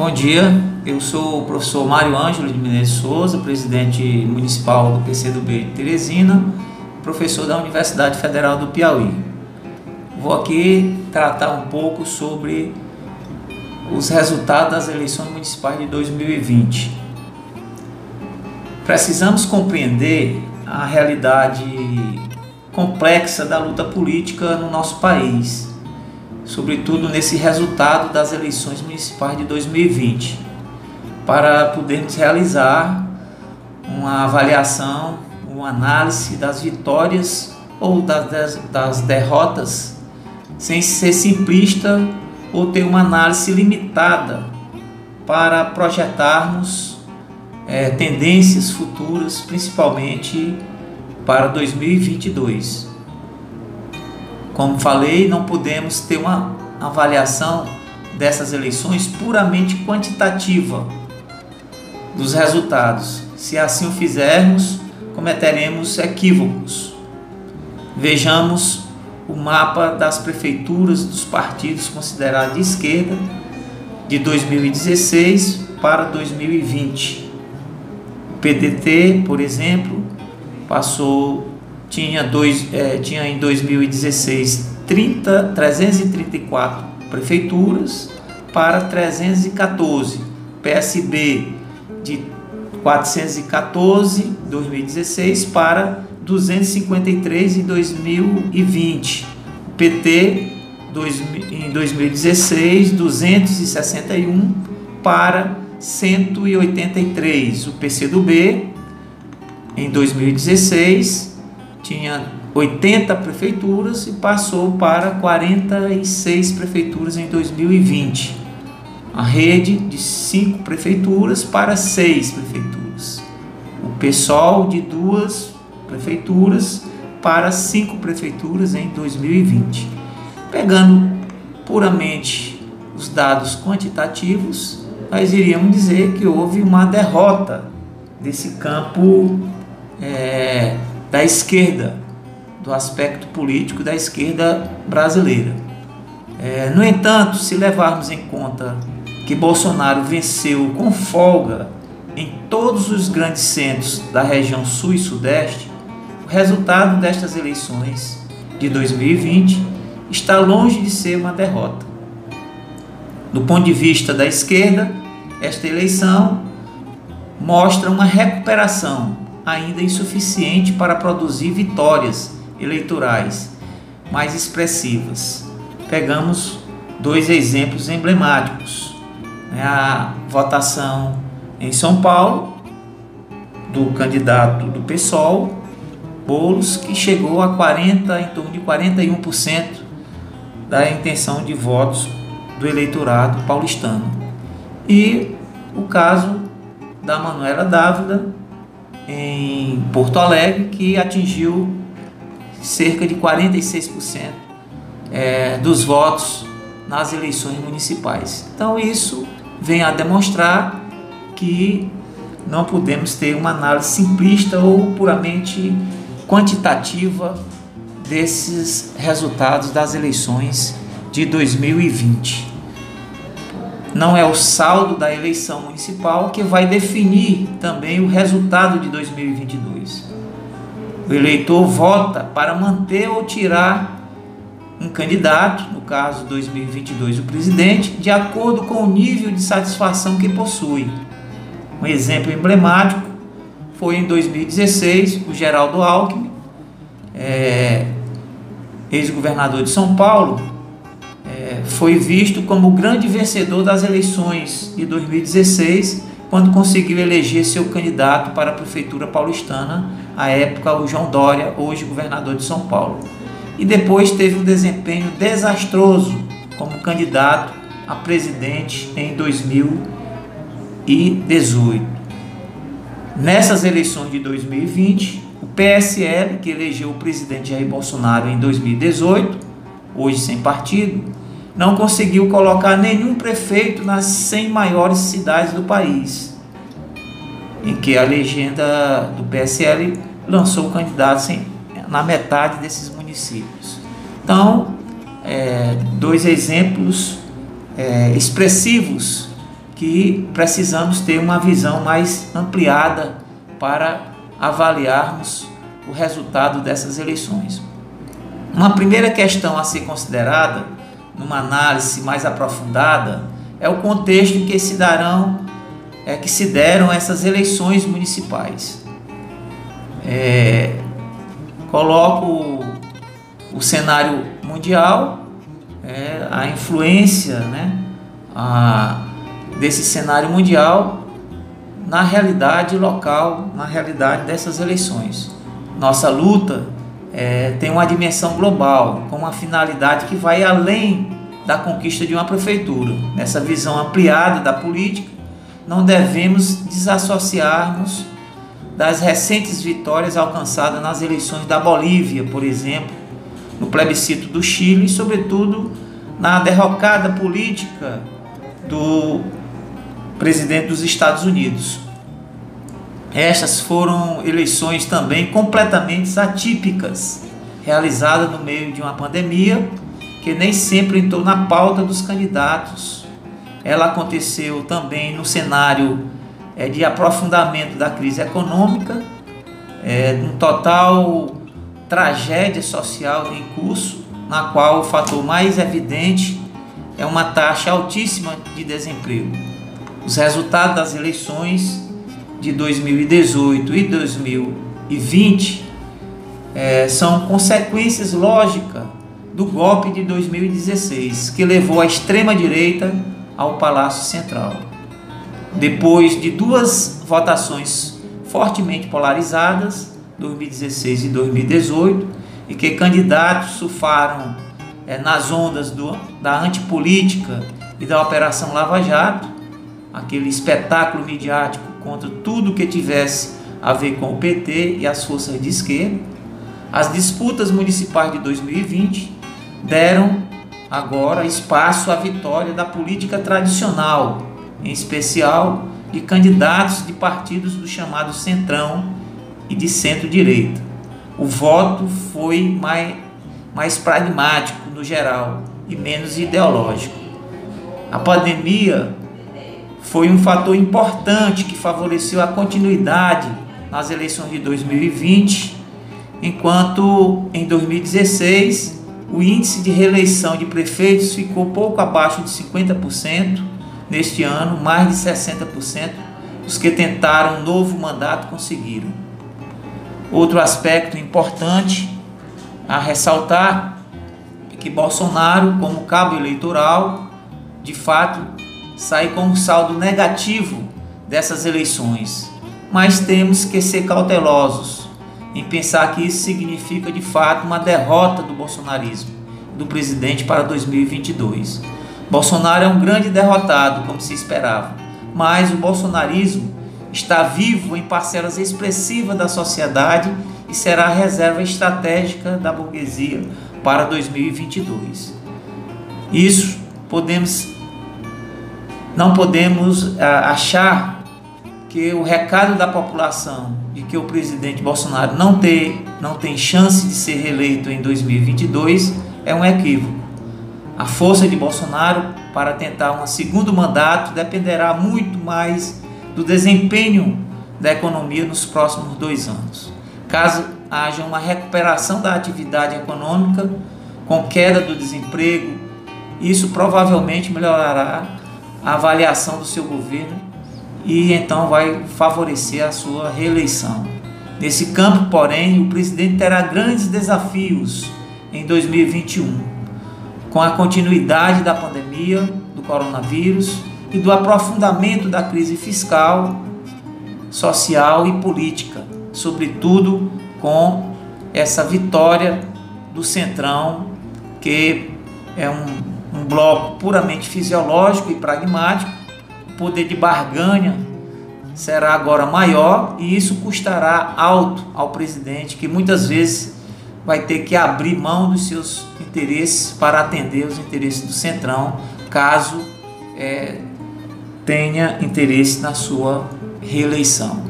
Bom dia, eu sou o professor Mário Ângelo de Menezes Souza, presidente municipal do PCdoB de Teresina, professor da Universidade Federal do Piauí. Vou aqui tratar um pouco sobre os resultados das eleições municipais de 2020. Precisamos compreender a realidade complexa da luta política no nosso país sobretudo nesse resultado das eleições municipais de 2020, para podermos realizar uma avaliação, uma análise das vitórias ou das, das derrotas, sem ser simplista ou ter uma análise limitada para projetarmos é, tendências futuras, principalmente para 2022. Como falei, não podemos ter uma avaliação dessas eleições puramente quantitativa dos resultados. Se assim o fizermos, cometeremos equívocos. Vejamos o mapa das prefeituras dos partidos considerados de esquerda de 2016 para 2020. O PDT, por exemplo, passou tinha, dois, é, tinha em 2016 30, 334 prefeituras para 314, PSB de 414 em 2016 para 253 em 2020, PT dois, em 2016 261 para 183, o PCdoB em 2016 tinha 80 prefeituras e passou para 46 prefeituras em 2020. A rede de 5 prefeituras para 6 prefeituras. O PSOL de duas prefeituras para 5 prefeituras em 2020. Pegando puramente os dados quantitativos, nós iríamos dizer que houve uma derrota desse campo é, da esquerda, do aspecto político da esquerda brasileira. É, no entanto, se levarmos em conta que Bolsonaro venceu com folga em todos os grandes centros da região sul e sudeste, o resultado destas eleições de 2020 está longe de ser uma derrota. Do ponto de vista da esquerda, esta eleição mostra uma recuperação ainda insuficiente para produzir vitórias eleitorais mais expressivas. Pegamos dois exemplos emblemáticos: né? a votação em São Paulo do candidato do PSOL, Bolos, que chegou a 40, em torno de 41% da intenção de votos do eleitorado paulistano. E o caso da Manuela Dávila, em Porto Alegre, que atingiu cerca de 46% é, dos votos nas eleições municipais. Então, isso vem a demonstrar que não podemos ter uma análise simplista ou puramente quantitativa desses resultados das eleições de 2020 não é o saldo da eleição municipal que vai definir também o resultado de 2022. O eleitor vota para manter ou tirar um candidato, no caso 2022 o presidente, de acordo com o nível de satisfação que possui. Um exemplo emblemático foi em 2016 o Geraldo Alckmin, é, ex-governador de São Paulo, foi visto como o grande vencedor das eleições de 2016, quando conseguiu eleger seu candidato para a prefeitura paulistana, à época o João Dória, hoje governador de São Paulo. E depois teve um desempenho desastroso como candidato a presidente em 2018. Nessas eleições de 2020, o PSL, que elegeu o presidente Jair Bolsonaro em 2018, hoje sem partido, não conseguiu colocar nenhum prefeito nas 100 maiores cidades do país, em que a legenda do PSL lançou candidatos na metade desses municípios. Então, é, dois exemplos é, expressivos que precisamos ter uma visão mais ampliada para avaliarmos o resultado dessas eleições. Uma primeira questão a ser considerada, numa análise mais aprofundada, é o contexto em que se darão, é, que se deram essas eleições municipais. É, coloco o, cenário mundial, é, a influência né, a, desse cenário mundial na realidade local, na realidade dessas eleições. Nossa luta é, tem uma dimensão global, com uma finalidade que vai além da conquista de uma prefeitura. Nessa visão ampliada da política, não devemos desassociarmos das recentes vitórias alcançadas nas eleições da Bolívia, por exemplo, no plebiscito do Chile e, sobretudo, na derrocada política do presidente dos Estados Unidos. Estas foram eleições também completamente atípicas, realizadas no meio de uma pandemia que nem sempre entrou na pauta dos candidatos. Ela aconteceu também no cenário é, de aprofundamento da crise econômica, é, um total tragédia social em curso, na qual o fator mais evidente é uma taxa altíssima de desemprego. Os resultados das eleições de 2018 e 2020 é, são consequências lógicas do golpe de 2016, que levou a extrema-direita ao Palácio Central. Depois de duas votações fortemente polarizadas, 2016 e 2018, e que candidatos surfaram é, nas ondas do, da antipolítica e da Operação Lava Jato, aquele espetáculo midiático contra tudo que tivesse a ver com o PT e as forças de esquerda, as disputas municipais de 2020 deram agora espaço à vitória da política tradicional, em especial de candidatos de partidos do chamado Centrão e de centro-direita. O voto foi mais, mais pragmático no geral e menos ideológico. A pandemia foi um fator importante que favoreceu a continuidade nas eleições de 2020, enquanto em 2016 o índice de reeleição de prefeitos ficou pouco abaixo de 50%. Neste ano, mais de 60% dos que tentaram um novo mandato conseguiram. Outro aspecto importante a ressaltar é que Bolsonaro, como cabo eleitoral, de fato sai com um saldo negativo dessas eleições. Mas temos que ser cautelosos em pensar que isso significa de fato uma derrota do bolsonarismo, do presidente para 2022. Bolsonaro é um grande derrotado, como se esperava, mas o bolsonarismo está vivo em parcelas expressivas da sociedade e será a reserva estratégica da burguesia para 2022. Isso podemos não podemos ah, achar que o recado da população de que o presidente Bolsonaro não tem, não tem chance de ser reeleito em 2022 é um equívoco. A força de Bolsonaro para tentar um segundo mandato dependerá muito mais do desempenho da economia nos próximos dois anos. Caso haja uma recuperação da atividade econômica, com queda do desemprego, isso provavelmente melhorará a avaliação do seu governo e então vai favorecer a sua reeleição. Nesse campo, porém, o presidente terá grandes desafios em 2021, com a continuidade da pandemia do coronavírus e do aprofundamento da crise fiscal, social e política, sobretudo com essa vitória do Centrão, que é um, um bloco puramente fisiológico e pragmático, poder de barganha será agora maior e isso custará alto ao presidente, que muitas vezes vai ter que abrir mão dos seus interesses para atender os interesses do Centrão, caso é, tenha interesse na sua reeleição.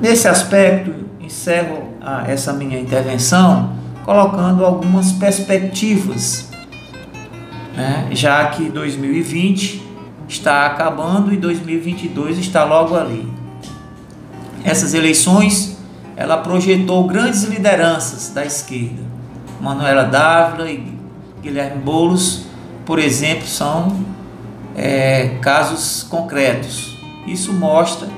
Nesse aspecto, encerro a, essa minha intervenção colocando algumas perspectivas, né, já que 2020 está acabando e 2022 está logo ali. Essas eleições, ela projetou grandes lideranças da esquerda. Manuela Dávila e Guilherme Boulos, por exemplo, são é, casos concretos. Isso mostra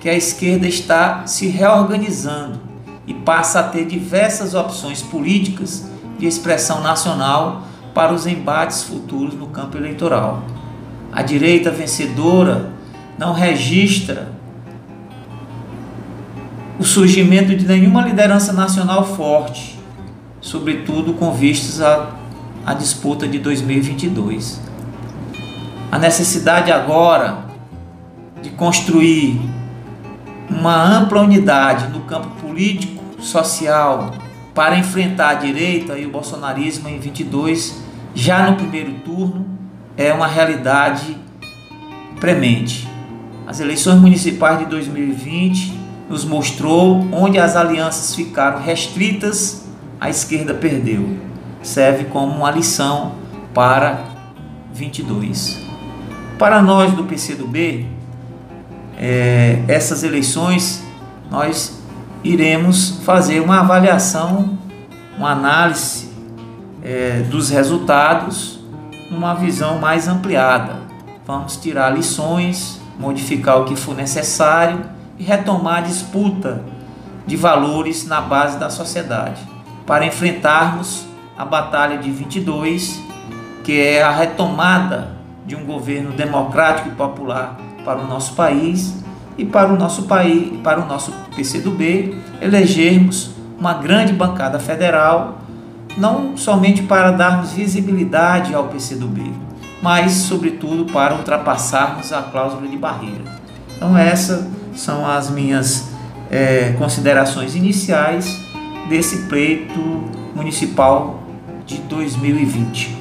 que a esquerda está se reorganizando e passa a ter diversas opções políticas de expressão nacional para os embates futuros no campo eleitoral. A direita vencedora não registra o surgimento de nenhuma liderança nacional forte, sobretudo com vistas à, à disputa de 2022. A necessidade agora de construir uma ampla unidade no campo político, social, para enfrentar a direita e o bolsonarismo em 22, já no primeiro turno, é uma realidade premente. As eleições municipais de 2020 nos mostrou onde as alianças ficaram restritas, a esquerda perdeu. Serve como uma lição para 22. Para nós do PCdoB, é, essas eleições nós iremos fazer uma avaliação, uma análise é, dos resultados, uma visão mais ampliada. Vamos tirar lições, modificar o que for necessário e retomar a disputa de valores na base da sociedade, para enfrentarmos a batalha de 22, que é a retomada de um governo democrático e popular para o nosso país e para o nosso país, para o nosso PCdoB, elegermos uma grande bancada federal, não somente para darmos visibilidade ao PCdoB, mas sobretudo para ultrapassarmos a cláusula de barreira. Então essas são as minhas é, considerações iniciais desse pleito municipal de 2020.